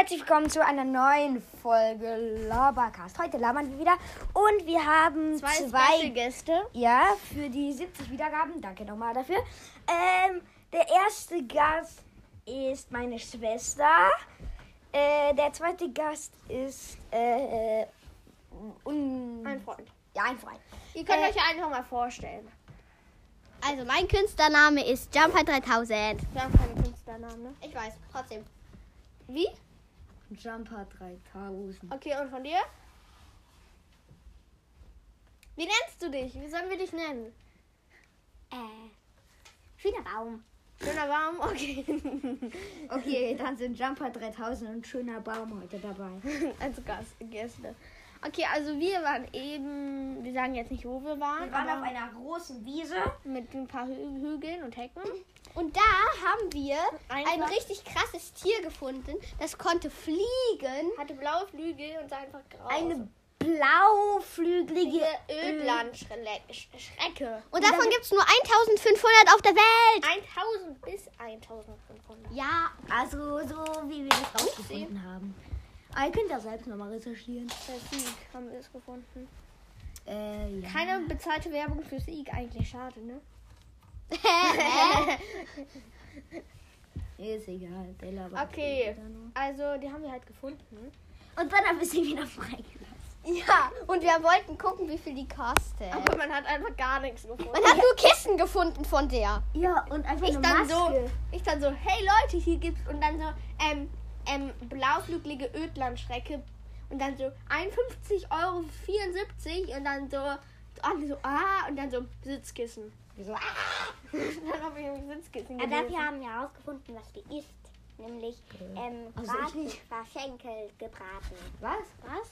herzlich willkommen zu einer neuen Folge Labercast. Heute labern wir wieder und wir haben Zwei, zwei, Gäste. ja, für die 70 Wiedergaben. Danke nochmal dafür. Ähm, der erste Gast ist meine Schwester. Äh, der zweite Gast ist äh, un Ein Freund. Ja, ein Freund. Ihr könnt Äh, euch einfach mal vorstellen. Also mein Künstlername ist Jumper 3000. Wir haben keinen Künstlernamen, ne? Ich weiß, trotzdem. Wie? Jumper 3000. Okay, und von dir? Wie nennst du dich? Wie sollen wir dich nennen? Äh, schöner Baum. Schöner Baum? Okay. Okay, dann sind Jumper 3000 und schöner Baum heute dabei. Als Gast, Gäste. Okay, also wir waren eben, wir sagen jetzt nicht, wo wir waren, Wir waren aber auf einer großen Wiese. mit ein paar Hü Hügeln und Hecken. Und da haben wir ein Einfach- richtig krasses Tier gefunden. Das konnte fliegen. Hatte blaue Flügel und sah einfach grau Eine blauflügelige Ödlandschrecke. Und davon gibt es nur 1500 auf der Welt. 1000 bis 1500. Ja, Also so wie wir das rausgefunden haben. Aber ihr könnt das selbst nochmal recherchieren. Der Sieg haben wir es gefunden. Äh, ja. Keine bezahlte Werbung für Sieg, eigentlich schade, ne? Ist egal. Der labert Okay, nur. also die haben wir halt gefunden. Und dann haben wir sie wieder freigelassen. ja. Und wir wollten gucken, wie viel die kostet. Aber man hat einfach gar nichts gefunden. Man hat nur Kissen gefunden von der. Ja, und einfach Ich eine dann Maske. so, ich dann so, hey Leute, hier gibt's und dann so, ähm, ähm, blauflügelige Ödlandschrecke und dann so 51,74 Euro und dann so, alle so, ah, und dann so Sitzkissen. So, ah. dann habe ich ein Sitzkissen Aber gelesen. wir haben ja herausgefunden, was die isst. Nämlich ähm, Also ich. Bratwurstschenkel gebraten. Was? Was?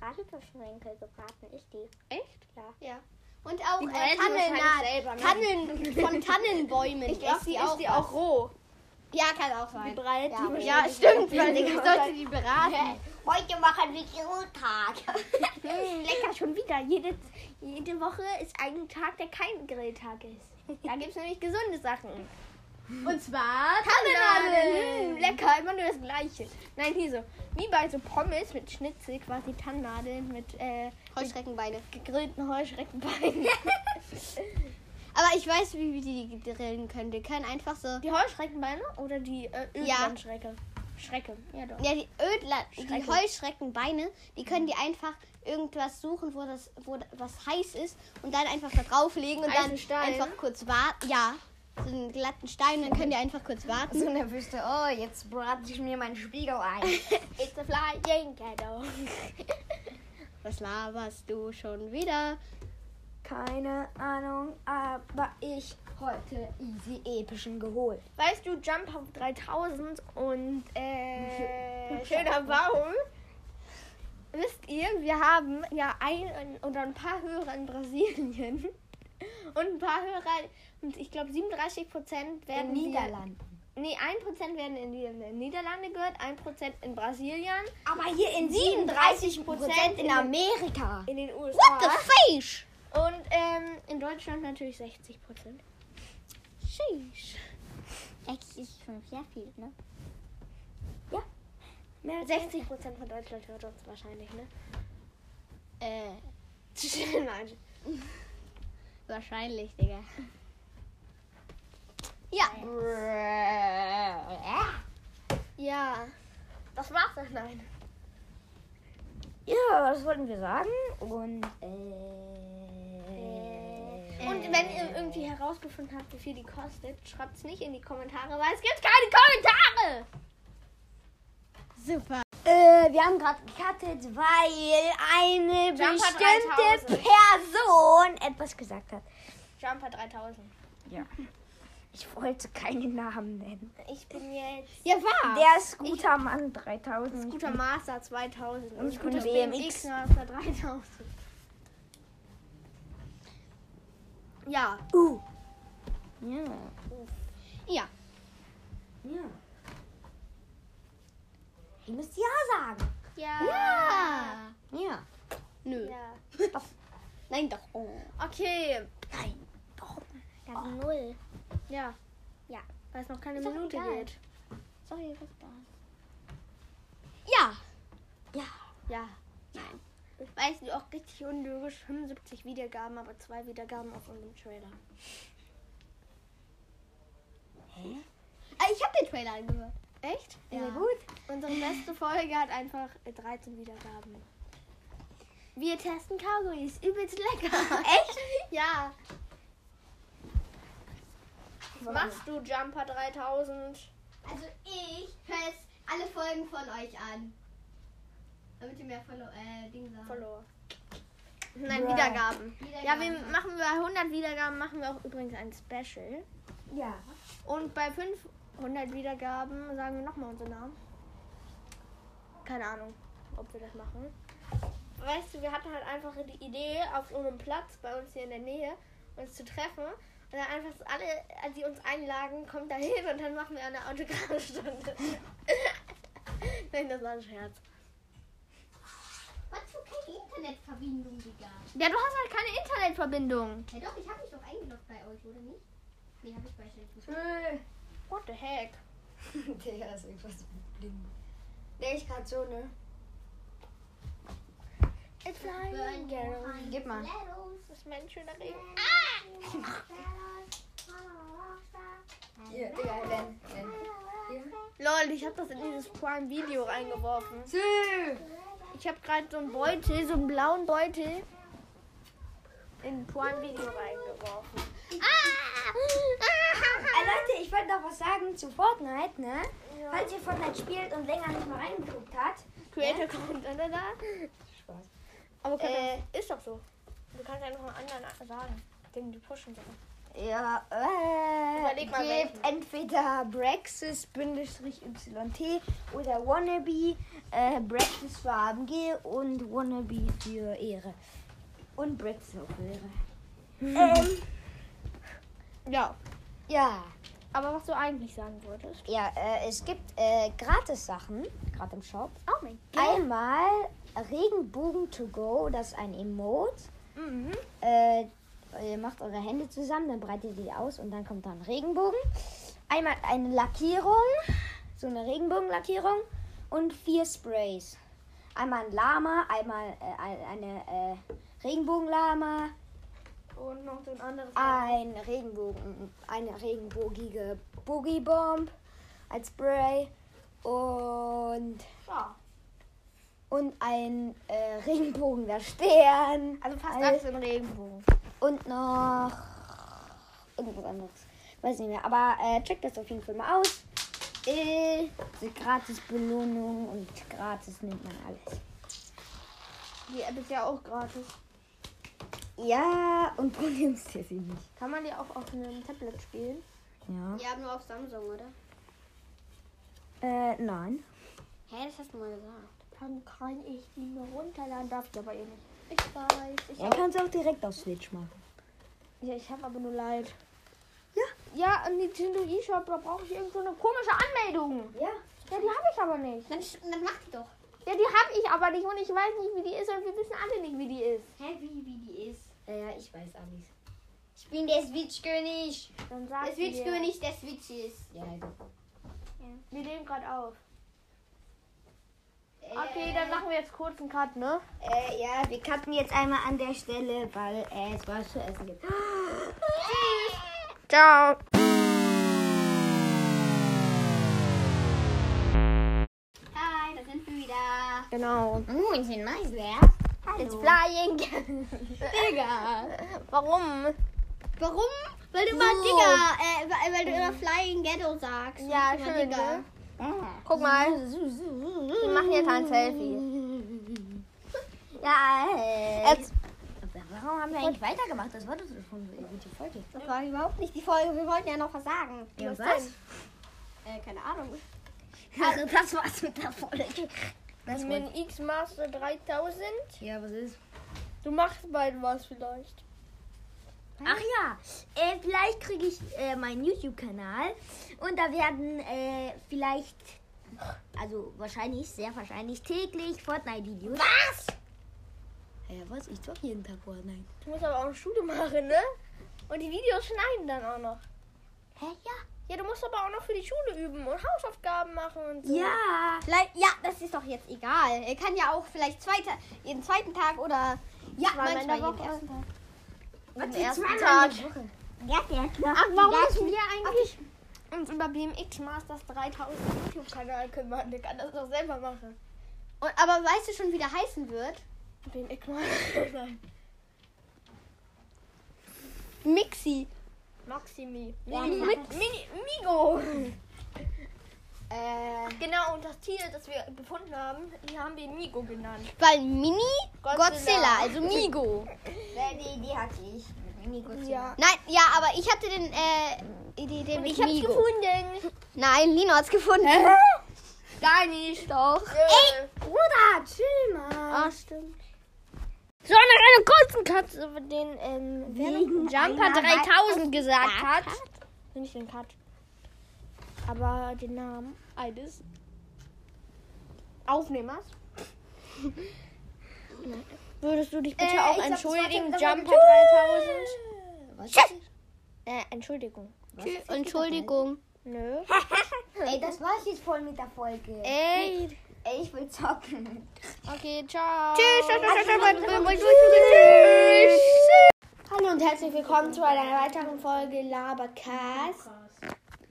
Bratwurstschenkel gebraten ist die. Echt? Ja. Ja. Und auch äh, brät die Tannen, wahrscheinlich selber, ne? Tannen von Tannenbäumen. Ich glaube, die die ist auch die was. auch roh. Ja, kann auch sein. Die breit Ja, die ja stimmt. Weil ich sollte die beraten. Heute machen wir Grilltag. Lecker, schon wieder. Jede, jede Woche ist ein Tag, der kein Grilltag ist. Da gibt es nämlich gesunde Sachen. Und zwar Tannennadeln. Mm, lecker, immer nur das Gleiche. Nein, hier so. Wie bei so Pommes mit Schnitzel, quasi Tannennadeln mit äh, Heuschreckenbeine. gegrillten Heuschreckenbeinen. Aber ich weiß, wie wir die grillen können. Wir können einfach so. die Heuschreckenbeine oder die äh, Ja. Ödlandschrecke? Schrecke, ja doch. Ja, die Ödler, die Schrecken. Heuschreckenbeine, die können die einfach irgendwas suchen, wo das, wo was heiß ist und dann einfach da drauflegen und dann einfach kurz warten. Ja, so einen glatten Stein, dann können die einfach kurz warten. So eine Wüste. Oh, jetzt brate ich mir meinen Spiegel ein. It's a flying ghetto. Was laberst du schon wieder? Keine Ahnung, aber ich heute easy epischen geholt. Weißt du, Jump auf 3000 und äh, schöner Baum. Wisst ihr, wir haben ja ein oder ein paar Hörer in Brasilien und ein paar Hörer, und ich glaube 37 Prozent werden In Niederlanden. Nee, 1% werden in die Niederlande gehört, 1% in Brasilien, Aber hier in 37% 37% in in- Amerika. in den USA What the fish? Und ähm, in Deutschland natürlich 60%. Sheesh. Das ist schon sehr viel, ne? Mehr als 60% von Deutschland hört uns wahrscheinlich, ne? Äh, Nein. wahrscheinlich, Digga. Ja. Ja, das war's dann. Nein. Ja, das wollten wir sagen. Und äh, Und wenn ihr irgendwie herausgefunden habt, wie viel die kostet, schreibt's nicht in die Kommentare, weil es gibt keine Kommentare. Super. Äh, wir haben gerade gecuttet, weil eine Jumper bestimmte 3000. Person etwas gesagt hat. Jumper 3000. Ja. Ich wollte keinen Namen nennen. Ich bin jetzt Ja, war. Der Scooter Mann 3000. Scooter Master 2000 Und und ich BMX. BMX Master 3000. Ja, Uh. Ja. Ja. Ja. Ihr müsst Ja sagen. ja, Ja. Ja. Nö. ja. Nein, doch. Oh. Okay, Nein. Doch. Dann null. ja. Ja. Weil es noch keine Ist doch Minute geht. Sorry, was da? Ja. Ja. Ja. Nein. Weißt du, auch richtig unlogisch. 75 Wiedergaben, aber zwei Wiedergaben auf unserem Trailer. Ah, ich habe den Trailer angehört. Echt? Ja. gut. Unsere beste Folge hat einfach äh, 13 Wiedergaben. Wir testen Kaugummis. Übelst lecker. Echt? Ja. Was machst du, Jumper 3000? Also ich höre jetzt alle Folgen von euch an. Damit ihr mehr Follow äh, Dinge sagt. Follower. Nein, Bruh. Wiedergaben. Ja, wir Wiedergaben. machen bei 100 Wiedergaben machen wir auch übrigens ein Special. Ja. Und bei 500 Wiedergaben sagen wir nochmal unseren Namen. Keine Ahnung, ob wir das machen. Weißt du, wir hatten halt einfach die Idee, auf einem Platz bei uns hier in der Nähe uns zu treffen. Und dann einfach so alle, als die uns einladen, kommt da hin und dann machen wir eine Autogrammstunde. Nein, das war ein Scherz. Internetverbindung, Digga. Ja, du hast halt keine Internetverbindung. Ja doch, ich habe mich doch eingeloggt bei euch, oder nicht? Nee, habe ich bei Shelly. What the heck? Digga, ist irgendwas blind. Der ich gerade so, ne? It's flying. Gib mal. Das ist mein schöner Regen. Hier, Digga, Len. Lol, ich habe das in dieses Prime Video reingeworfen. Sü. Ich habe gerade so einen Beutel, so einen blauen Beutel in Prime Video reingeworfen. Äh, Leute, ich wollte noch was sagen zu Fortnite, ne? Ja. Falls ihr Fortnite spielt und länger nicht mal reingeguckt habt. Creator kommt da, da, da. Spaß. Aber Äh. ist doch so. Du kannst einfach einen anderen sagen, den du pushen sollst. Ja, äh, mal, gebt welchen. entweder Brexis YT oder Wannabe. Äh, Brexis für AMG und Wannabe für Ehre. Und Brexis auch für Ehre. Ähm, Ja. ja. Aber was du eigentlich sagen wolltest. Ja, äh, es gibt äh, Gratis-Sachen, gerade im Shop. Oh mein Einmal Regenbogen to go, das ist ein Emote. Mhm. Äh, ihr macht eure Hände zusammen, dann breitet ihr die aus und dann kommt da ein Regenbogen. Einmal eine Lackierung, so eine Regenbogenlackierung und vier Sprays. Einmal ein Lama, einmal äh, ein- eine äh, Regenbogenlama, Und noch so ein anderes. ein Regenbogen, eine regenbogige Boogie Bomb als Spray und Ja. Und ein äh, regenbogener Stern. Also fast Alles. im Regenbogen. Und noch irgendwas anderes. Weiß nicht mehr. Aber äh, checkt das auf jeden Fall mal aus. Äh, die gratis Belohnung und gratis nimmt man alles. Die App ist ja auch gratis. Ja, und du nimmst dir sie nicht. Kann man die auch auf einem Tablet spielen? Ja. Habt nur auf Samsung, oder? Äh, nein. Hä, das hast du mal gesagt. Dann kann ich die mir runterladen, darf ich aber eh nicht. Ich weiß. Ich Dann kannst du auch direkt auf Switch machen. Ja, ich habe aber nur Leid. Ja. Ja, im Nintendo eShop, da brauche ich irgend so eine komische Anmeldung. Ja. Ja, die habe ich aber nicht. Dann, dann mach die doch. Ja, die habe ich aber nicht und ich weiß nicht, wie die ist und wir wissen alle nicht, wie die ist. Hä, wie, wie die ist? Ja, ja, ich weiß alles. Ich bin der Switch-König. Dann sag Der. Switch-König der Switch ist. Ja, also. Wir nehmen gerade auf. Okay, dann machen wir jetzt kurz einen Cut, ne? Äh, ja, wir cutten jetzt einmal an der Stelle, weil äh, es was zu essen gibt. Ciao. Hi, da sind wir wieder. Genau. Ein nice, wer? It's flying. Digga. Warum? Warum? Weil du immer So. Digga, äh, weil, du immer Flying Ghetto sagst. Ja, schön, Digga. ne? Guck mal. Wir machen jetzt ein Selfie. Ja, äh. Jetzt, Warum haben wir eigentlich weitergemacht? Das war doch schon gute Folge. Das war überhaupt nicht die Folge. Wir wollten ja noch was sagen. Ja, was was? Äh, keine Ahnung. Also, das war's mit der Folge. Das mit dem X-Master 3000. ja, was ist? Du machst bald was vielleicht. Ach ja, äh, vielleicht kriege ich äh, meinen YouTube-Kanal und da werden äh, vielleicht, also wahrscheinlich, sehr wahrscheinlich täglich Fortnite-Videos. Was? Ja, was? Ich zock jeden Tag Fortnite. Du musst aber auch eine Schule machen, ne? Und die Videos schneiden dann auch noch. Hä, ja? Ja, du musst aber auch noch für die Schule üben und Hausaufgaben machen und so. Ja. Vielleicht- Ja, das ist doch jetzt egal. Er kann ja auch vielleicht zweite, jeden zweiten Tag oder ja, manchmal der jeden ersten Tag. Am die ersten Tag. Ja, der. Ach, warum müssen wir eigentlich uns über BMX Masters 3000 YouTube-Kanal kümmern? Der kann das doch selber machen. Und, aber weißt du schon, wie der heißen wird? BMX Masters. Mixi. Maximi. Ja, mit, Mini, Migo. Äh, Genau, und das Tier, das wir gefunden haben, die haben wir Migo genannt. weil Mini Godzilla. Godzilla, also Migo. Die Idee hatte ich. Mini Godzilla. Ja. Nein, ja, aber ich hatte den äh, Idee, den Ich hab's Migo. gefunden. Nein, Lino hat's gefunden. Gar nicht. Doch. Ey, Bruder, chill mal. Ah, stimmt. So, nach einer kurzen Cut über den ähm, Jumper einer 3000 gesagt hat. Nicht den Cut. Aber den Namen eines Aufnehmers. Würdest du dich bitte Äh, auch entschuldigen, Jumper 3000? Was? Äh, Entschuldigung. Entschuldigung. Nö. Ey, das war's jetzt voll mit der Folge. Ey. Ey, ich will zocken. Okay, ciao. Tschüss, tschüss, tschüss, tschüss, Tschüss. Hallo und herzlich willkommen zu einer weiteren Folge Labercast.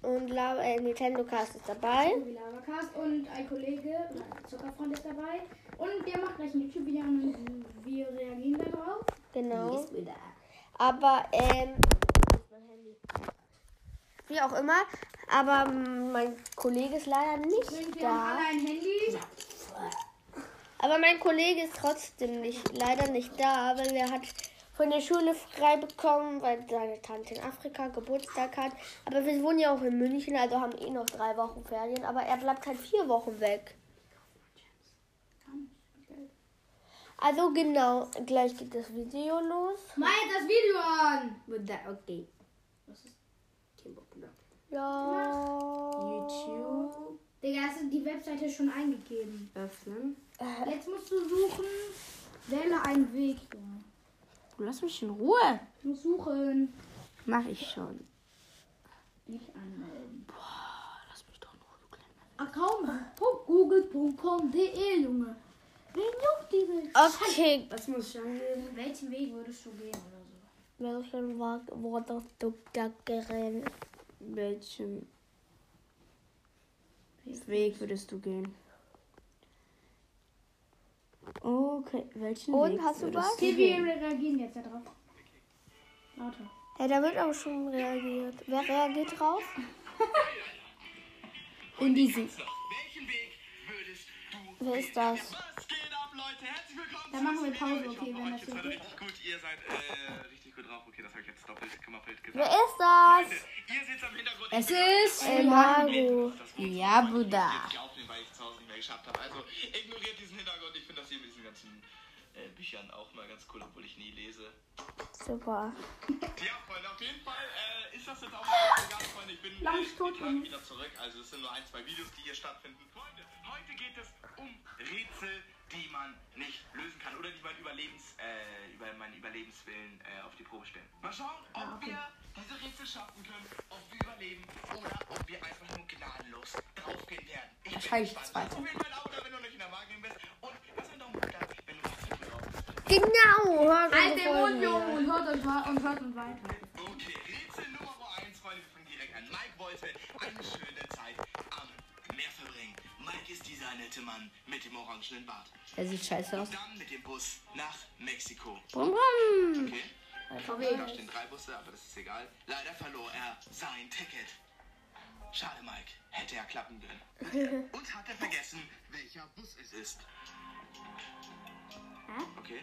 Und Laber, äh, Nintendo Cast ist dabei. Labercast und ein Kollege, Zuckerfreund ist dabei. Und der macht gleich ein YouTube-Video und wir reagieren darauf. Genau. Aber, ähm, wie auch immer. Aber mein Kollege ist leider nicht haben da. alle ein Handy. Aber mein Kollege ist trotzdem nicht, leider nicht da, weil er hat von der Schule frei bekommen, weil seine Tante in Afrika Geburtstag hat. Aber wir wohnen ja auch in München, also haben eh noch drei Wochen Ferien. Aber er bleibt halt vier Wochen weg. Also genau, gleich geht das Video los. Mach jetzt das Video an. Okay. Ja. YouTube Digga, hast du die Webseite schon eingegeben? öffnen. Jetzt musst du suchen. Wähle einen Weg, Junge. Lass mich in Ruhe. Du musst suchen. Mach ich schon. Nicht anmelden. Lass mich doch in Ruhe, du kleiner. Account.google.com.de, Junge. Wen juckt die Welt? Okay. Was muss ich angeben? Welchen Weg würdest du gehen oder so? Welchen Wort du da gerannt? Welchen Weg würdest du gehen? Okay, welchen Und, Weg hast du was? gehen? reagieren jetzt da drauf. Lauter. Ja, da wird auch schon reagiert. Wer reagiert drauf? Würdest du Wer ist das? Was geht ab, Leute? Herzlich willkommen. Dann machen wir Pause, okay, wenn Ich das so richtig gut. Ihr seid äh, richtig gut drauf. Okay, das habe ich jetzt doppelt gemappelt Wer ist das? Ihr seht am Hintergrund. Es ist El Mago. das Wort Ja, Bruder. Geschafft habe. Also ignoriert diesen Hintergrund. Ich finde das hier mit diesen ganzen äh, Büchern auch mal ganz cool, obwohl ich nie lese. Super. Ja, Freunde, auf jeden Fall äh, ist das jetzt auch egal, Freunde. Ich bin Tage wieder zurück. Also es sind nur ein, zwei Videos, die hier stattfinden. Freunde, heute geht es um Rätsel, die man nicht lösen kann oder die man Überlebens, äh, über meinen Überlebenswillen äh, auf die Probe stellen. Mal schauen, ob wir diese Rätsel schaffen können, ob wir überleben oder ob wir einfach nur gnadenlos draufgehen werden. Ich bin Wahrscheinlich gespannt. das Zweite. Auf jeden Fall Abo da, wenn du nicht in der Wahrnehmung bist und Genau. Hört Halt den Mund, Junge, und hört euch und hört uns weiter. Okay, Rätsel Nummer 1, Freunde, wir fangen direkt an. Mike wollte eine schöne Zeit am Meer verbringen. Mike ist dieser nette Mann mit dem orangenen Bart. Er sieht scheiße aus. Dann mit dem Bus nach Mexiko. Brumm, brumm. Okay? Da stehen drei Busse, aber das ist egal. Leider verlor er sein Ticket. Schade, Mike. Hätte er klappen können. Und hat er vergessen, welcher Bus es ist. Okay.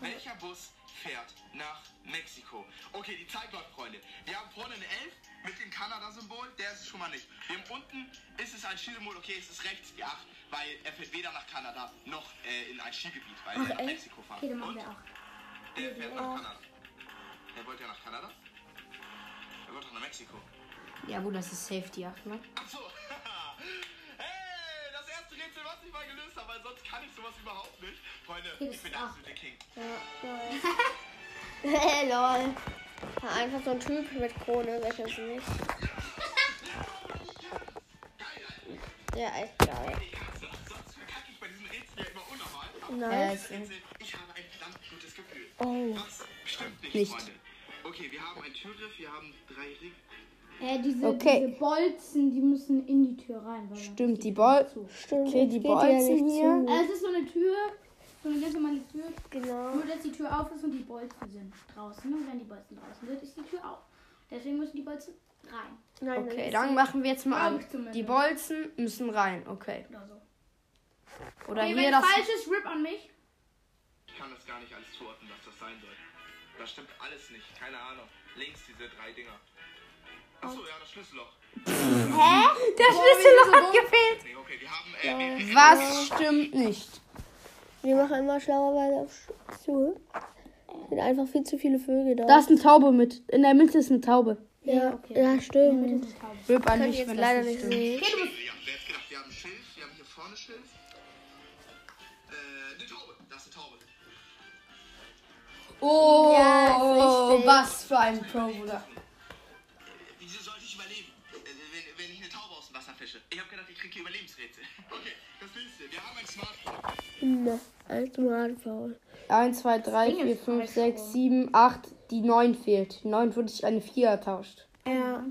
Welcher Bus fährt nach Mexiko? Okay, die Zeit läuft, Freunde. Wir haben vorne eine 11 mit dem Kanada-Symbol. Der ist es schon mal nicht. Wir haben unten ist es ein Skisymbol. Okay, es ist rechts die 8, weil er fährt weder nach Kanada noch äh, in ein Skigebiet, weil er nach Mexiko fahren. Okay, Und wir auch. der fährt nach Kanada. Er wollte ja nach Kanada. Er wollte doch nach Mexiko. Ja, gut, das ist Safety 8, ne? Das erste Rätsel, was ich mal gelöst habe, weil sonst kann ich sowas überhaupt nicht. Freunde, ich bin der absolute King. Hey, lol. Ja, Einfach so ein Typ mit Krone, wer kennt's nicht? Ja, echt geil. Ja Nice. ich habe ein verdammt gutes Gefühl. Oh. Das stimmt nicht, Nicht. Freunde. Okay, wir haben einen Türgriff, wir haben drei Ringe. Äh, diese, Okay. diese Bolzen, die müssen in die Tür rein. Stimmt, geht die nicht Bol- zu. Stimmt. Okay, die ja Bolzen nicht hier. Äh, es ist so eine Tür, so eine ganz normale Tür. Genau. Nur, dass die Tür auf ist und die Bolzen sind draußen. Und wenn die Bolzen draußen sind, ist die Tür auf. Deswegen müssen die Bolzen rein. Nein, Okay, dann sie- machen wir jetzt mal an. Die Bolzen müssen rein, okay. Oder so. Oder Okay, hier wenn das. falsch ist, rip an mich. Ich kann das gar nicht alles zuordnen, was das sein soll. Das stimmt alles nicht, keine Ahnung. Links diese drei Dinger. Achso, ja, das Schlüsselloch. Der Schlüsselloch hat gefehlt. Nee, okay, wir haben. Äh, wir, wir, Was stimmt nicht? Wir machen immer schlauerweise auf zu. Sind einfach viel zu viele Vögel da. Da ist eine Taube mit. In der Mitte ist eine Taube. ja, ja, stimmt. Rip an mich, jetzt wenn leider das nicht stimmt. sehen. Ja, wer hätte gedacht, wir haben Schilf, wir haben hier vorne Schilf. Äh, eine Taube, das ist eine Taube. Oh, Ja, ist richtig. was für ein Pro, Bruder. Hier Überlebensrätsel. Okay, das nächste. Wir haben ein Smartphone. Na, als Smartphone. 1, 2, 3, 4, 5, 6, 7, 8. Die 9 fehlt. Die 9 wurde ich eine 4 ertauscht. Ja.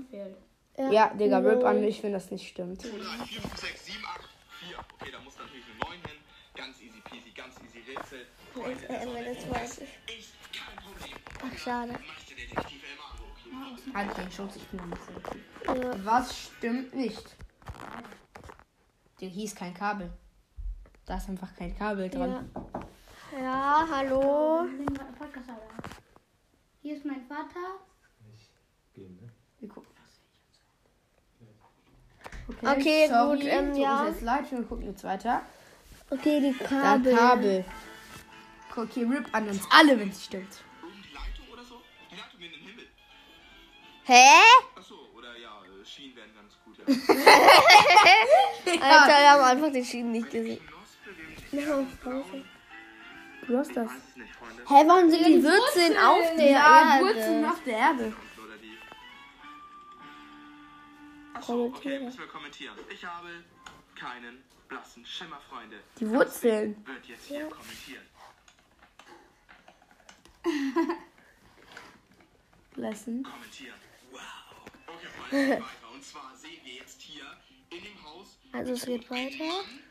Ja, Digga, Rip an mich, wenn das nicht stimmt. 3, 4, 5, 6, 7, 8, 4. Okay, da muss natürlich eine 9 hin. Ganz easy peasy, ganz easy Rätsel. Freunde, Sonne. das weiß ich. Ist kein Problem. Ach, schade. Elmar. Halt den Schutz, ich bin nicht so. Was stimmt nicht? Der hieß kein Kabel. Da ist einfach kein Kabel dran. Ja, hallo. Podcast, Alter. Hier ist mein Vater. Wir gucken Okay, sorry, gut, ähm, tut ja. jetzt leid, wir gucken jetzt weiter. Okay, die Da Kabel. Kabel. Okay, Rip an uns alle, wenn es stimmt. Oben Alter, wir haben einfach die Schienen nicht gesehen. Du hast das. Hä, warum sind die Wurzeln auf der Ja, Erde? Wurzeln auf der Erde. Achso, okay, müssen wir kommentieren. Ich habe keinen blassen Schimmer, Freunde. Die Wurzeln. Wird jetzt hier kommentiert. Lassen. Kommentieren. Wow. Okay, Freunde. Und zwar sehen wir jetzt hier in dem Haus Also es geht weiter.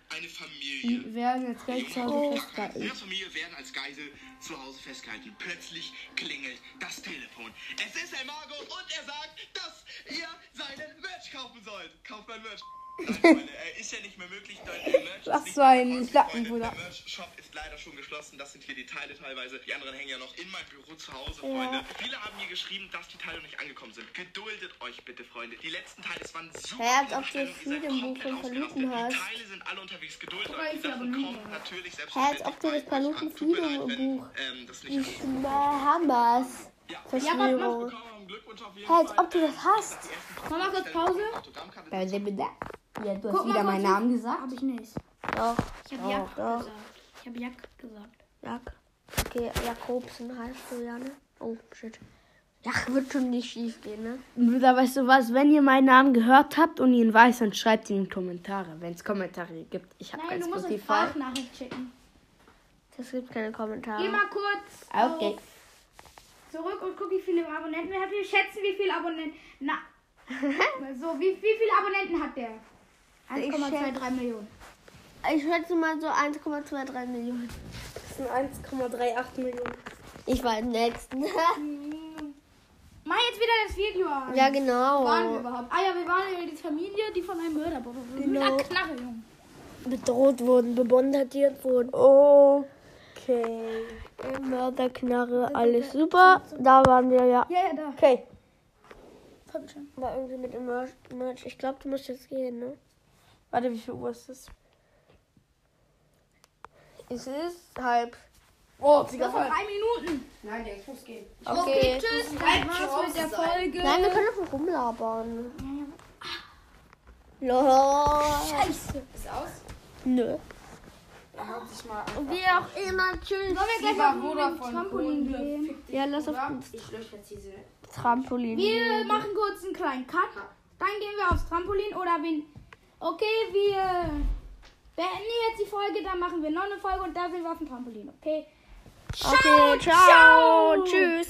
eine Familie. Die werden jetzt gleich zu Hause festgehalten. Ihre Familie werden als Geisel zu Hause festgehalten. Plötzlich klingelt das Telefon. Es ist Herr Margot und er sagt, dass ihr seinen Merch kaufen sollt. Kauft mein Merch. Nein, äh, ist ja nicht mehr möglich. Der Merch Was ist nicht für ein mehr verkäuflich, Lappen. Bruder. Der Merch-Shop ist leider schon geschlossen. Das sind hier die Teile teilweise. Die anderen hängen ja noch in meinem Büro zu Hause, Freunde. Viele haben mir geschrieben, dass die Teile noch nicht angekommen sind. Geduldet euch bitte, Freunde. Die letzten Teile, es waren super viele ob du Bestellungen. Ihr seid Freedom Buch komplett von Paluten hast. Die Teile sind alle unterwegs. Geduldet euch. Die Sachen kommen natürlich Hä, als ob du das Paluten Tut mir leid, Freedom wenn, Buch ähm, das nicht Hamas. Ja. Verschwörung. Jeden Hä, als Fall. ob du das hast. Mach mal kurz Pause. Autogrammkarte. Ja, du Guck hast wieder meinen Namen gesagt. Hab ich nicht. Doch, Ich habe Doch, Jack doch. gesagt. Ich habe Jack gesagt. Jak. Okay, Jakobsen heißt du ja, ne? Oh, shit. Ja, wird schon nicht schief gehen, ne? Bruder, weißt du was? Wenn ihr meinen Namen gehört habt und ihn weiß, dann schreibt ihn in die Kommentare, wenn es Kommentare gibt. Ich habe Nein, kein du musst eine Spotify. Sprachnachricht schicken. Das gibt keine Kommentare. Geh mal kurz Okay. auf zurück und guck, wie viele Abonnenten wir haben. Wir schätzen, wie viele Abonnenten. Na. so, wie, wie viele Abonnenten hat der? 1,23 Millionen. Ich schätze mal so 1,23 Millionen. Das sind 1,38 Millionen. Ich war im nächsten. Mach jetzt wieder das Video an. ja, Wo waren wir genau. überhaupt? Ah ja, wir waren ja die Familie, die von einem Mörder wurde. Genau. Mit einer Knarre, Junge. Bedroht wurden, bebombardiert wurden. Okay. Mörderknarre, alles super. Da waren wir ja. Ja, ja, da. Okay. Komm schon. War irgendwie mit dem Merch. Ich glaube, du musst jetzt gehen, ne? Warte, wie viel Uhr ist es? Es ist halb. Oh, Das sind drei Minuten. Nein, ich muss gehen. Okay. Tschüss. Das war's mit der Folge. Nein, wir können doch rumlabern. Lol. Scheiße. Ist aus? Nö. Wie auch immer, tschüss. Sollen wir gleich auf den Trampolin gehen? Ja, lass auf Bruder. den Ich lösche jetzt diese. Trampolin. Wir machen kurz einen kleinen Cut. Dann gehen wir aufs Trampolin oder wen. Okay, wir beenden jetzt die Folge, dann machen wir noch eine Folge und da sind wir auf dem Trampolin. Okay. Okay, ciao. Tschüss.